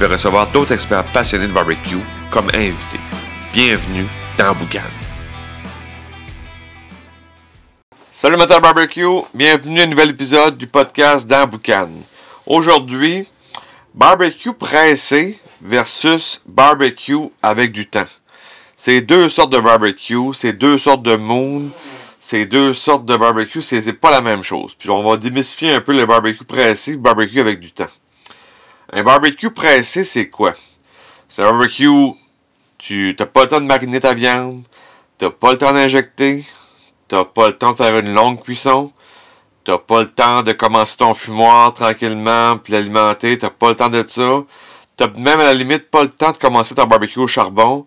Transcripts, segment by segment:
vais recevoir d'autres experts passionnés de barbecue comme invités. Bienvenue dans Boucan. Salut Matin Barbecue, bienvenue à un nouvel épisode du podcast dans Boucan. Aujourd'hui, barbecue pressé versus barbecue avec du temps. C'est deux sortes de barbecue, c'est deux sortes de moon, c'est deux sortes de barbecue, c'est pas la même chose. Puis on va démystifier un peu le barbecue pressé le barbecue avec du temps. Un barbecue pressé, c'est quoi? C'est un barbecue, tu n'as pas le temps de mariner ta viande, t'as pas le temps d'injecter, t'as pas le temps de faire une longue cuisson, t'as pas le temps de commencer ton fumoir tranquillement, puis l'alimenter, t'as pas le temps de ça, t'as même à la limite pas le temps de commencer ton barbecue au charbon,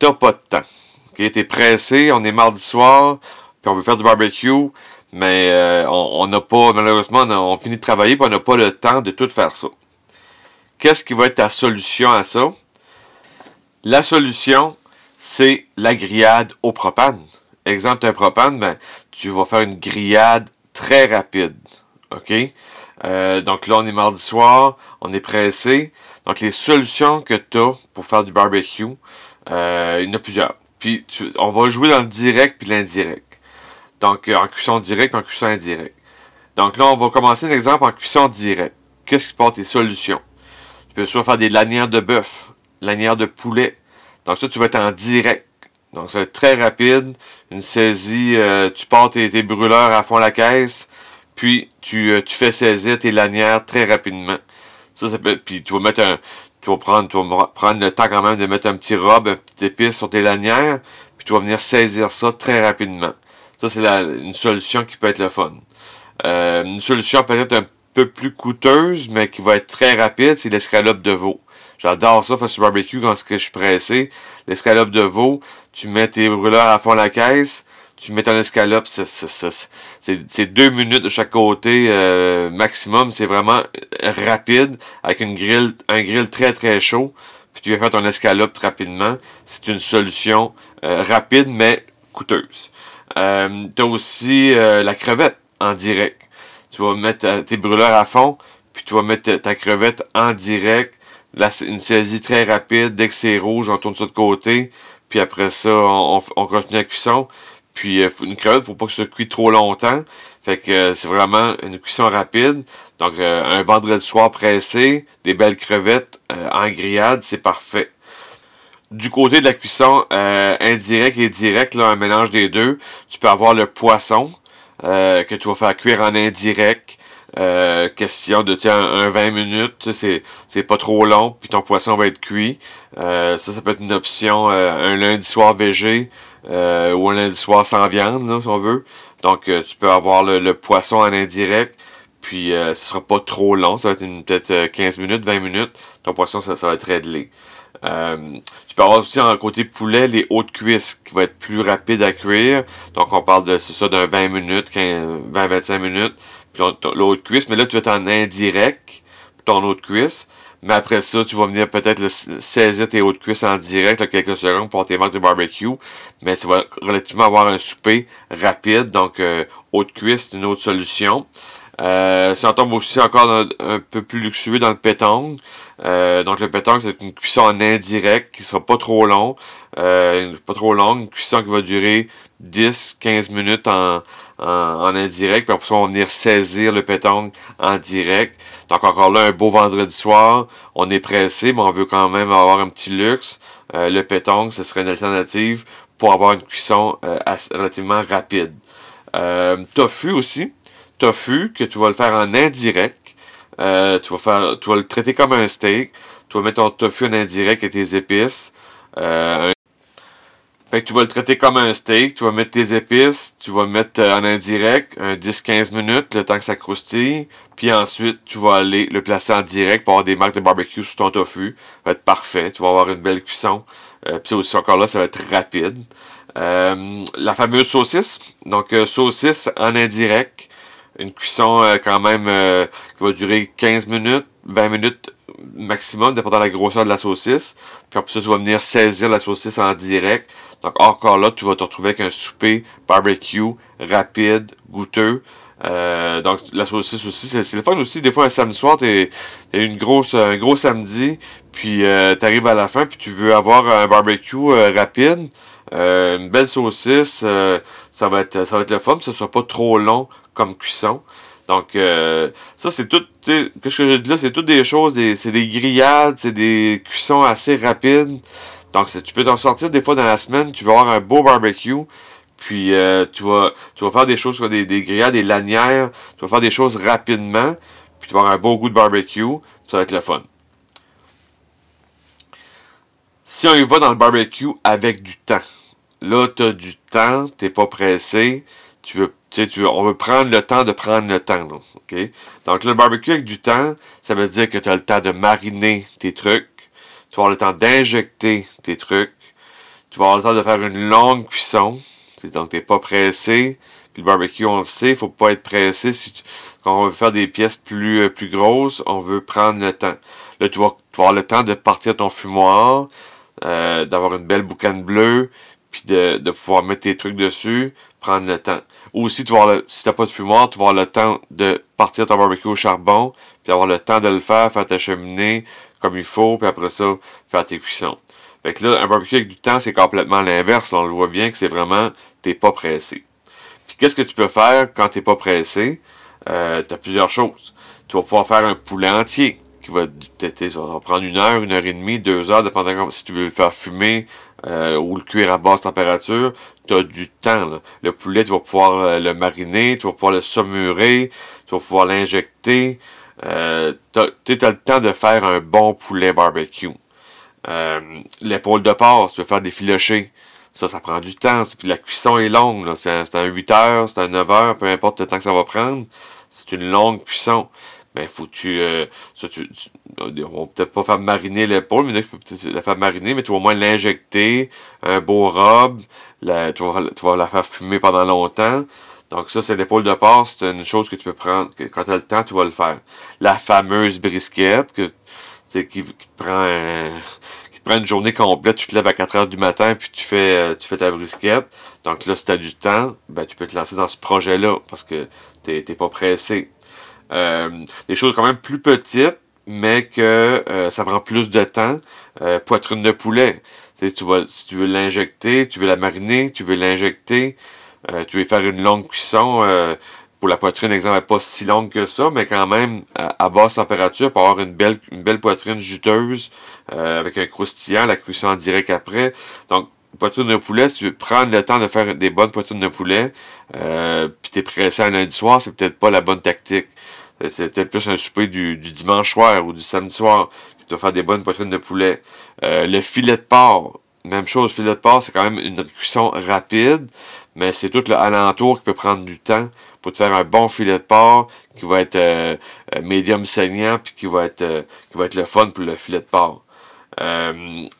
t'as pas de temps. Ok, t'es pressé, on est mardi soir, puis on veut faire du barbecue, mais euh, on n'a pas, malheureusement, on, on finit de travailler, puis on n'a pas le temps de tout faire ça. Qu'est-ce qui va être ta solution à ça? La solution, c'est la grillade au propane. Exemple, un propane, ben, tu vas faire une grillade très rapide. OK? Euh, donc là, on est mardi soir, on est pressé. Donc les solutions que tu as pour faire du barbecue, euh, il y en a plusieurs. Puis on va jouer dans le direct puis l'indirect. Donc en cuisson directe en cuisson indirecte. Donc là, on va commencer un exemple en cuisson directe. Qu'est-ce qui porte tes solutions? Tu peux soit faire des lanières de bœuf, lanières de poulet. Donc ça, tu vas être en direct. Donc ça va être très rapide. Une saisie, euh, tu portes tes, brûleurs à fond la caisse, puis tu, euh, tu fais saisir tes lanières très rapidement. Ça, ça peut, puis tu vas mettre un, tu vas prendre, tu vas prendre le temps quand même de mettre un petit robe, un petit épice sur tes lanières, puis tu vas venir saisir ça très rapidement. Ça, c'est une solution qui peut être le fun. Euh, une solution peut-être un peu plus coûteuse, mais qui va être très rapide, c'est l'escalope de veau. J'adore ça, faire sur barbecue quand je suis pressé. L'escalope de veau, tu mets tes brûleurs à fond la caisse, tu mets ton escalope, c'est deux minutes de chaque côté euh, maximum. C'est vraiment rapide, avec une grille, un grill très très chaud. Puis tu viens faire ton escalope rapidement. C'est une solution euh, rapide, mais coûteuse. Euh, tu as aussi euh, la crevette en direct tu vas mettre euh, tes brûleurs à fond, puis tu vas mettre ta crevette en direct. Là, une saisie très rapide. Dès que c'est rouge, on tourne ça de côté. Puis après ça, on, continue la cuisson. Puis euh, une crevette, faut pas que ça cuise trop longtemps. Fait que euh, c'est vraiment une cuisson rapide. Donc un vendredi soir pressé, des belles crevettes en grillade, c'est parfait. Du côté de la cuisson indirect et direct, là, un mélange des deux, tu peux avoir le poisson. Euh, que tu vas faire cuire en indirect. Euh, question de tiens, un, 20 minutes, c'est, c'est pas trop long, puis ton poisson va être cuit. Euh, ça, ça peut être une option un lundi soir végé ou un lundi soir sans viande, là, si on veut. Donc, tu peux avoir le, poisson en indirect, puis ce sera pas trop long, ça va être peut-être 15 minutes, 20 minutes. Ton poisson, ça, ça va être réglé. Euh, tu peux avoir aussi en côté poulet les hautes cuisses qui vont être plus rapides à cuire. Donc on parle de ça d'un 20 minutes, 20-25 minutes. Puis l'autre cuisse, mais là tu vas être en indirect pour ton autre cuisse. Mais après ça, tu vas venir peut-être saisir tes hautes cuisses en direct quelques secondes pour tes marques de barbecue. Mais tu vas relativement avoir un souper rapide. Donc euh, haute cuisse, c'est une autre solution. Euh, si tombe aussi encore un, peu plus luxueux dans le pétanque, euh, donc le pétanque c'est une cuisson en indirect qui sera pas trop long, euh, pas trop longue, une cuisson qui va durer 10-15 minutes en, en, indirect, puis après on va venir saisir le pétanque en direct. Donc encore là, un beau vendredi soir, on est pressé, mais on veut quand même avoir un petit luxe. Euh, le pétanque, ce serait une alternative pour avoir une cuisson relativement rapide. tofu aussi tofu que tu vas le faire en indirect. Euh, tu vas faire, tu vas le traiter comme un steak. Tu vas mettre ton tofu en indirect et tes épices. Euh, Fait que tu vas le traiter comme un steak, tu vas mettre tes épices, tu vas mettre en indirect un 10-15 minutes, le temps que ça croustille, puis ensuite tu vas aller le placer en direct pour avoir des marques de barbecue sous ton tofu. Ça va être parfait, tu vas avoir une belle cuisson. puis aussi encore là, ça va être rapide. la fameuse saucisse, donc saucisse en indirect, une cuisson quand même qui va durer 15 minutes, 20 minutes maximum, dépendant de la grosseur de la saucisse. Puis après ça, tu vas venir saisir la saucisse en direct. Donc encore là, tu vas te retrouver avec un souper barbecue rapide, goûteux. Euh, donc la saucisse aussi, c'est le fun aussi. Des fois, un samedi soir, t'es une grosse, un gros samedi, puis euh, tu arrives à la fin, puis tu veux avoir un barbecue euh, rapide. une belle saucisse, ça va être ça va être le fun, ça sera pas trop long comme cuisson. Donc, euh, ça, c'est tout. Qu'est-ce que je dis là? C'est toutes des choses, c'est des grillades, c'est des cuissons assez rapides. Donc, tu peux t'en sortir des fois dans la semaine, tu vas avoir un beau barbecue. Puis, euh, tu, vas, faire des choses, des, des grillades, des lanières. Tu vas faire des choses rapidement. Puis, tu vas avoir un beau goût de barbecue. Ça va être le fun. Si on y va dans le barbecue avec du temps. Là, tu as du temps, tu pas pressé. Tu veux tu sais, on veut prendre le temps de prendre le temps. OK? Donc, le barbecue avec du temps, ça veut dire que tu as le temps de mariner tes trucs. Tu vas avoir le temps d'injecter tes trucs. Tu vas avoir le temps de faire une longue cuisson. Donc, tu n'es pas pressé. Puis le barbecue, on le sait, il faut pas être pressé. Quand on veut faire des pièces plus, euh, plus grosses, on veut prendre le temps. Là, tu vas, avoir le temps de partir ton fumoir, euh, d'avoir une belle boucane bleue, puis de, de pouvoir mettre tes trucs dessus, prendre le temps. Ou aussi, tu vas si t'as pas de fumoir, tu vas avoir le temps de partir ton barbecue au charbon, puis avoir le temps de le faire, faire ta cheminée comme il faut, puis après ça, faire tes cuissons. Fait que là, un barbecue avec du temps, c'est complètement l'inverse. On le voit bien que c'est vraiment, t'es pas pressé. Puis qu'est-ce que tu peux faire quand t'es pas pressé? Euh, tu as plusieurs choses. Tu vas pouvoir faire un poulet entier qui va, va prendre une heure, une heure et demie, deux heures, dépendant si tu veux le faire fumer euh, ou le cuire à basse température, tu du temps. Le poulet, tu vas pouvoir euh, le mariner, tu vas pouvoir le saumurer, tu vas pouvoir l'injecter. Euh, tu as, le temps de faire un bon poulet barbecue. Euh, l'épaule de porc, tu veux faire des filochés. Ça, ça prend du temps. Puis la cuisson est longue. C'est un, 8 heures, c'est un 9 heures, peu importe le temps que ça va prendre. C'est une longue cuisson ben faut que tu, euh, tu, on va peut-être pas faire mariner l'épaule, mais tu peux peut-être la faire mariner, mais tu vas au moins l'injecter, un beau robe, tu, vas, la faire fumer pendant longtemps. Donc ça, c'est l'épaule de porc, c'est une chose que tu peux prendre, quand tu as le temps, tu vas le faire. La fameuse brisquette, que, qui, qui te prend qui te prend une journée complète, tu te lèves à 4 heures du matin, puis tu fais, euh, tu fais ta brisquette. Donc là, si tu as du temps, ben, tu peux te lancer dans ce projet-là, parce que tu n'es pas pressé. Euh, des choses quand même plus petites, mais que euh, ça prend plus de temps. Euh, poitrine de poulet. Si tu veux l'injecter, tu veux la mariner, tu veux l'injecter, tu veux faire une longue cuisson. pour la poitrine, exemple, elle pas si longue que ça, mais quand même à, basse température pour avoir une belle, poitrine juteuse avec un croustillant, la cuisson en direct après. Donc, poitrine de poulet, si tu veux prendre le temps de faire des bonnes poitrines de poulet, euh, puis t'es pressé un lundi soir, c'est peut-être pas la bonne tactique. C'est peut-être plus un souper du, dimanche soir ou du samedi soir que tu faire des bonnes poitrines de poulet. Euh, le filet de porc, même chose, filet de porc, c'est quand même une cuisson rapide, mais c'est tout le alentour qui peut prendre du temps pour te faire un bon filet de porc qui va être euh, euh médium saignant puis qui va être euh, qui va être le fun pour le filet de porc.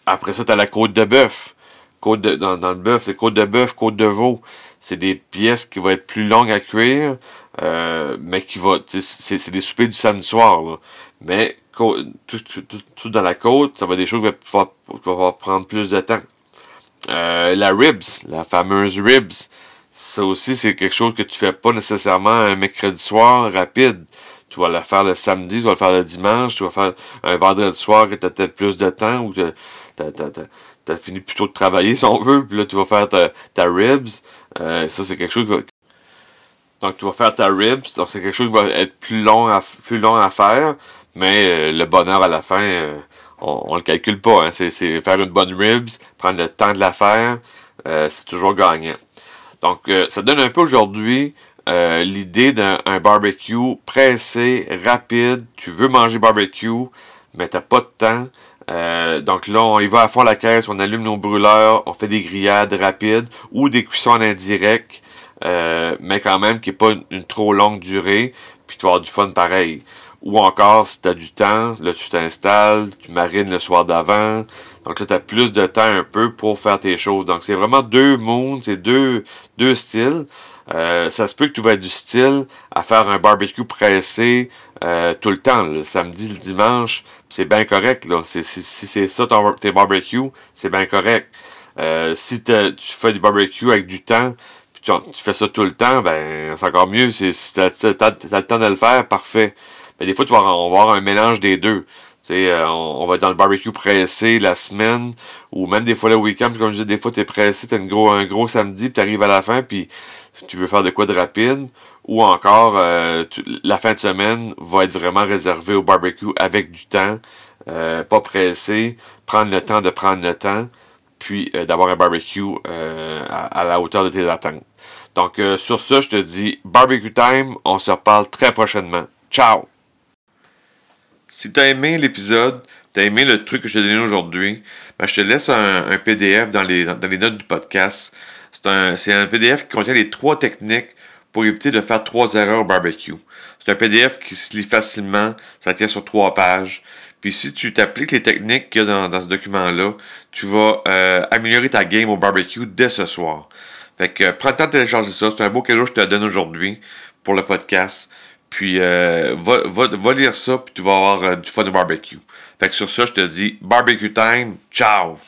après ça, tu as la côte de bœuf. Côte de, dans, dans le bœuf, les côtes de bœuf, côte de veau, c'est des pièces qui vont être plus longues à cuire, euh, mais qui va, c'est des soupers du samedi soir, mais tout, dans la côte, ça va des choses qui vont, prendre plus de temps. Euh, la ribs, la fameuse ribs, ça aussi c'est quelque chose que tu fais pas nécessairement un mercredi soir rapide. Tu vas la faire le samedi, tu vas le faire le dimanche, tu vas faire un vendredi soir que tu as peut-être plus de temps ou tu as, fini plutôt de travailler si on veut, puis là tu vas faire ta, ta ribs. Euh, ça c'est quelque chose donc, tu vas faire ta ribs. Donc, c'est quelque chose qui va être plus long à, plus long à faire. Mais euh, le bonheur à la fin, euh, on, on le calcule pas. Hein. C'est, faire une bonne ribs, prendre le temps de la faire. Euh, c'est toujours gagnant. Donc, ça donne un peu aujourd'hui l'idée d'un barbecue pressé, rapide. Tu veux manger barbecue, mais tu n'as pas de temps. Euh, donc là, on y va à fond la caisse, on allume nos brûleurs, on fait des grillades rapides ou des cuissons en indirect, euh, mais quand même qui n'est pas une, trop longue durée, puis tu vas avoir du fun pareil. Ou encore, si tu as du temps, là tu t'installes, tu marines le soir d'avant. Donc là, tu as plus de temps un peu pour faire tes choses. Donc c'est vraiment deux mondes, c'est deux, deux styles. Euh, ça se peut que tu vas être du style à faire un barbecue pressé euh, tout le temps, le samedi, le dimanche, c'est bien correct. Là. si, c'est ça tes barbecues, c'est bien correct. Euh, si tu fais du barbecue avec du temps, tu, fais ça tout le temps, ben c'est encore mieux. Si tu as, le temps de le faire, parfait. Mais des fois, tu vas, avoir un mélange des deux. Euh, on, on, va être dans le barbecue pressé la semaine, ou même des fois le week-end, comme je disais, des fois tu es pressé, tu as gros, un gros samedi, puis tu arrives à la fin, puis tu veux faire de quoi de rapide, ou encore euh, la fin de semaine va être vraiment réservée au barbecue avec du temps, euh, pas pressé, prendre le temps de prendre le temps, puis d'avoir un barbecue à, la hauteur de tes attentes. Donc sur ça, je te dis barbecue time, on se reparle très prochainement. Ciao! Si tu as aimé l'épisode, tu as aimé le truc que je t'ai donné aujourd'hui, ben, je te laisse un, PDF dans les, dans les, notes du podcast. C'est un, un, PDF qui contient les trois techniques pour éviter de faire trois erreurs au barbecue. C'est un PDF qui se lit facilement, ça tient sur trois pages. Puis si tu t'appliques les techniques qu'il y a dans, dans ce document-là, tu vas euh, améliorer ta game au barbecue dès ce soir. Fait que prends le temps de télécharger ça. C'est un beau cadeau que je te donne aujourd'hui pour le podcast. Puis euh, va, lire ça, puis tu vas avoir euh, du fun de barbecue. Fait que sur ça, je te dis barbecue time, ciao!